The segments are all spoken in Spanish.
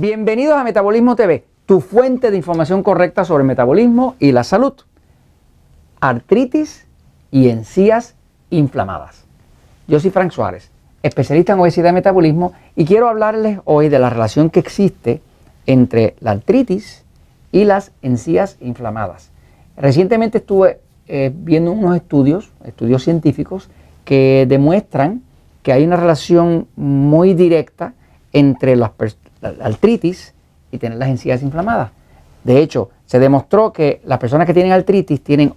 Bienvenidos a Metabolismo TV, tu fuente de información correcta sobre metabolismo y la salud. Artritis y encías inflamadas. Yo soy Frank Suárez, especialista en obesidad y metabolismo, y quiero hablarles hoy de la relación que existe entre la artritis y las encías inflamadas. Recientemente estuve eh, viendo unos estudios, estudios científicos, que demuestran que hay una relación muy directa entre la, artritis y tener las encías inflamadas. De hecho, se demostró que las personas que tienen artritis tienen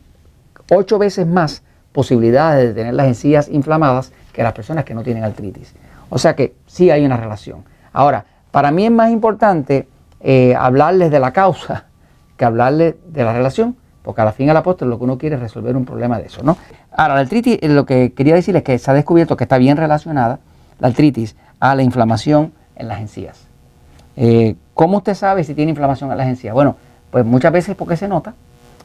ocho veces más posibilidades de tener las encías inflamadas que las personas que no tienen artritis. O sea que sí hay una relación. Ahora, para mí es más importante eh, hablarles de la causa que hablarles de la relación, porque a la fin al apóstol lo que uno quiere es resolver un problema de eso, ¿no? Ahora, la artritis, eh, lo que quería decir es que se ha descubierto que está bien relacionada la artritis a la inflamación en las encías. Eh, ¿Cómo usted sabe si tiene inflamación en las encías? Bueno, pues muchas veces porque se nota,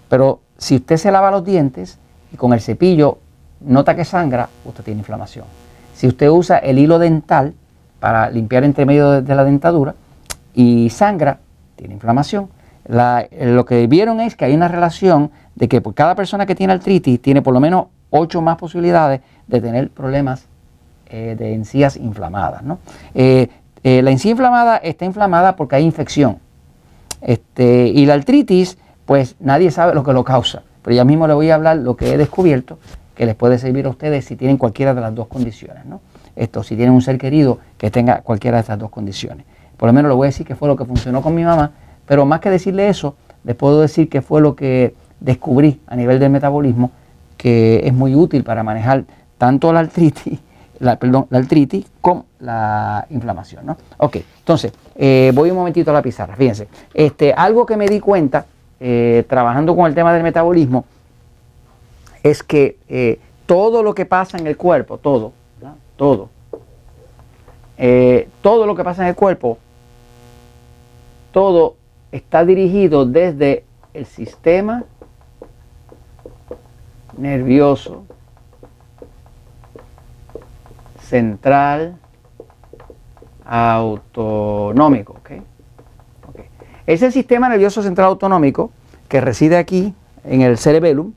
pero si usted se lava los dientes y con el cepillo nota que sangra, usted tiene inflamación. Si usted usa el hilo dental para limpiar entre medio de la dentadura y sangra, tiene inflamación lo que vieron es que hay una relación de que por cada persona que tiene artritis tiene por lo menos 8 más posibilidades de tener problemas eh, de encías inflamadas. Eh, eh, la encía inflamada está inflamada porque hay infección. Este, y la artritis, pues nadie sabe lo que lo causa. Pero ya mismo le voy a hablar lo que he descubierto que les puede servir a ustedes si tienen cualquiera de las dos condiciones. Esto, si tienen un ser querido que tenga cualquiera de estas dos condiciones. Por lo menos le voy a decir que fue lo que funcionó con mi mamá pero más que decirle eso, les puedo decir que fue lo que descubrí a nivel del metabolismo que es muy útil para manejar tanto la artritis, la, perdón, la artritis como la inflamación. ¿no? Ok, entonces, eh, voy un momentito a la pizarra. Fíjense, este, algo que me di cuenta eh, trabajando con el tema del metabolismo es que eh, todo lo que pasa en el cuerpo, todo, todo, todo lo que pasa en el cuerpo, todo está dirigido desde el sistema nervioso central autonómico. Ese sistema nervioso central autonómico que reside aquí en el cerebellum,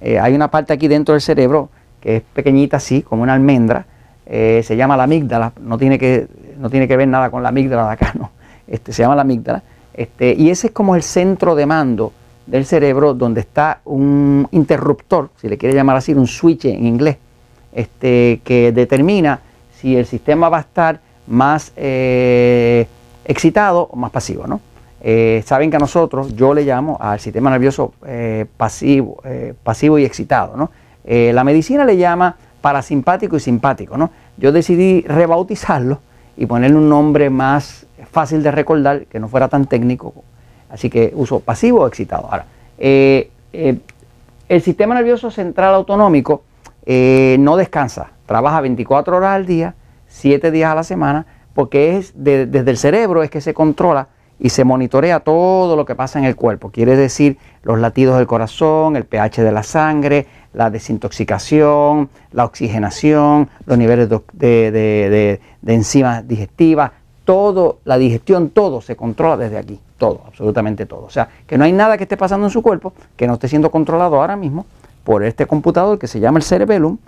eh, hay una parte aquí dentro del cerebro que es pequeñita así, como una almendra, eh, se llama la amígdala, no tiene, que, no tiene que ver nada con la amígdala de acá, no, este, se llama la amígdala, este, y ese es como el centro de mando del cerebro donde está un interruptor, si le quiere llamar así, un switch en inglés, este, que determina si el sistema va a estar más eh, excitado o más pasivo. ¿no? Eh, saben que a nosotros, yo le llamo al sistema nervioso eh, pasivo, pasivo y excitado. ¿no? la medicina le llama parasimpático y simpático. ¿no? Yo decidí rebautizarlo y ponerle un nombre más fácil de recordar, que no fuera tan técnico. Así que uso pasivo o excitado. Ahora, el sistema nervioso central autonómico eh, no descansa, trabaja 24 horas al día, 7 días a la semana, porque es desde el cerebro es que se controla y se monitorea todo lo que pasa en el cuerpo. Quiere decir los latidos del corazón, el pH de la sangre, la desintoxicación, la oxigenación, los niveles de, de enzimas digestivas, todo, la digestión, todo se controla desde aquí, todo, absolutamente todo. O sea, que no hay nada que esté pasando en su cuerpo que no esté siendo controlado ahora mismo por este computador que se llama el cerebellum,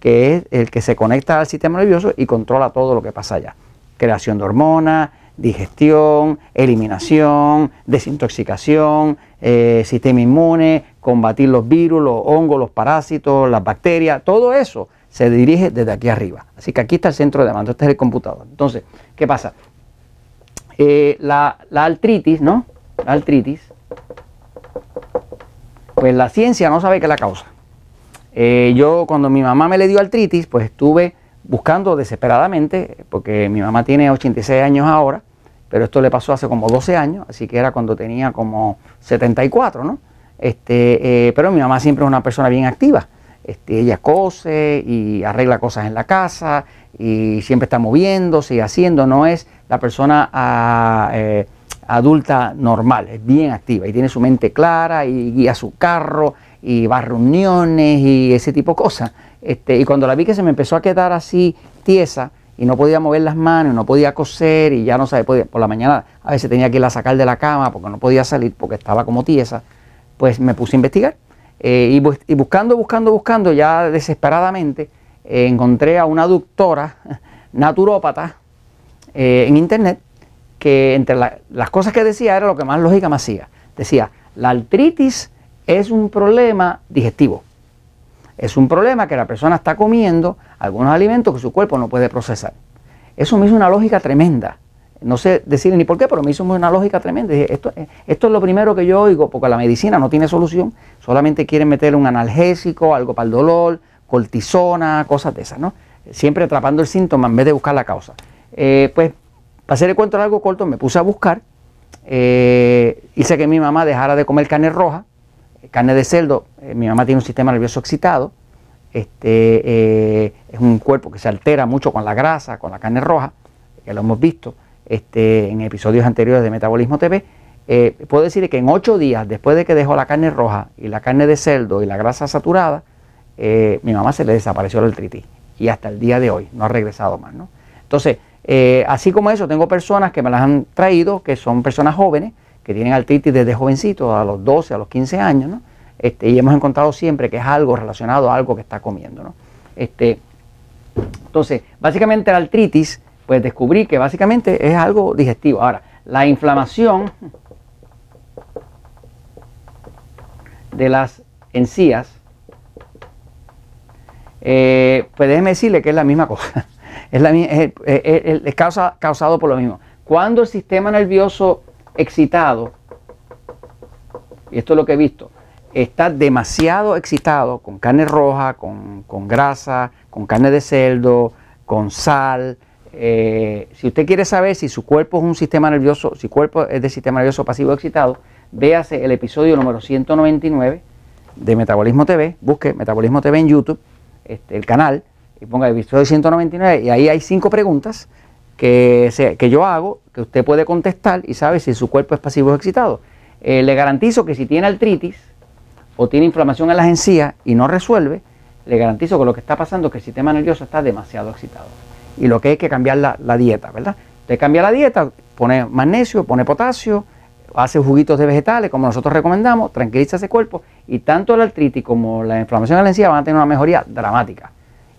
que es el que se conecta al sistema nervioso y controla todo lo que pasa allá. Creación de hormonas, digestión, eliminación, desintoxicación, eh, sistema inmune, combatir los virus, los hongos, los parásitos, las bacterias, todo eso se dirige desde aquí arriba. Así que aquí está el centro de mando, este es el computador. Entonces, ¿qué pasa? Eh, la, artritis, ¿no? La artritis, pues la ciencia no sabe qué la causa. Eh, yo cuando mi mamá me le dio artritis, pues estuve buscando desesperadamente, porque mi mamá tiene 86 años ahora, pero esto le pasó hace como 12 años, así que era cuando tenía como 74, ¿no? Este, eh, pero mi mamá siempre es una persona bien activa. Este, ella cose y arregla cosas en la casa y siempre está moviéndose y haciendo, no es la persona ah, eh, adulta normal, es bien activa y tiene su mente clara y guía su carro y va a reuniones y ese tipo de cosas. Este, y cuando la vi que se me empezó a quedar así tiesa y no podía mover las manos, no podía coser y ya no sabía, por la mañana a veces tenía que ir a sacar de la cama porque no podía salir porque estaba como tiesa, pues me puse a investigar eh, y, buscando, buscando, buscando ya desesperadamente eh, encontré a una doctora naturópata eh, en internet que entre las cosas que decía era lo que más lógica me hacía. Decía, la artritis es un problema digestivo. Es un problema que la persona está comiendo algunos alimentos que su cuerpo no puede procesar. Eso me hizo una lógica tremenda. No sé decirle ni por qué, pero me hizo una lógica tremenda. esto, esto es lo primero que yo oigo, porque la medicina no tiene solución, solamente quieren meter un analgésico, algo para el dolor, cortisona, cosas de esas, ¿no? Siempre atrapando el síntoma en vez de buscar la causa. Eh, pues, para hacer el cuento largo corto, me puse a buscar, eh, hice que mi mamá dejara de comer carne roja, carne de cerdo, eh, mi mamá tiene un sistema nervioso excitado, este, eh, es un cuerpo que se altera mucho con la grasa, con la carne roja, que lo hemos visto este, en episodios anteriores de Metabolismo TV. Eh, puedo decir que en ocho días después de que dejó la carne roja y la carne de cerdo y la grasa saturada, mi mamá se le desapareció la artritis y hasta el día de hoy no ha regresado más. ¿no? Entonces, así como eso, tengo personas que me las han traído, que son personas jóvenes, que tienen artritis desde jovencitos, a los 12, a los 15 años, ¿no? Este, y hemos encontrado siempre que es algo relacionado a algo que está comiendo, ¿no? Este, entonces, básicamente la artritis, pues descubrí que básicamente es algo digestivo. Ahora, la inflamación de las encías, eh, pues déjeme decirle que es la misma cosa. Es, la, causa, causado por lo mismo. Cuando el sistema nervioso excitado, y esto es lo que he visto, está demasiado excitado con carne roja, con, grasa, con carne de cerdo, con sal. Eh, si usted quiere saber si su cuerpo es un sistema nervioso, si su cuerpo es de sistema nervioso pasivo excitado, véase el episodio número 199 de Metabolismo TV, busque Metabolismo TV en YouTube, este, el canal, y ponga episodio 199 y ahí hay cinco preguntas que, que yo hago, que usted puede contestar y sabe si su cuerpo es pasivo o excitado. Eh, le garantizo que si tiene artritis o tiene inflamación en las encías y no resuelve, le garantizo que lo que está pasando es que el sistema nervioso está demasiado excitado. Y lo que hay que cambiar la, la dieta, ¿verdad? Usted cambia la dieta, pone magnesio, pone potasio, hace juguitos de vegetales, como nosotros recomendamos, tranquiliza ese cuerpo y tanto la artritis como la inflamación en la encía van a tener una mejoría dramática.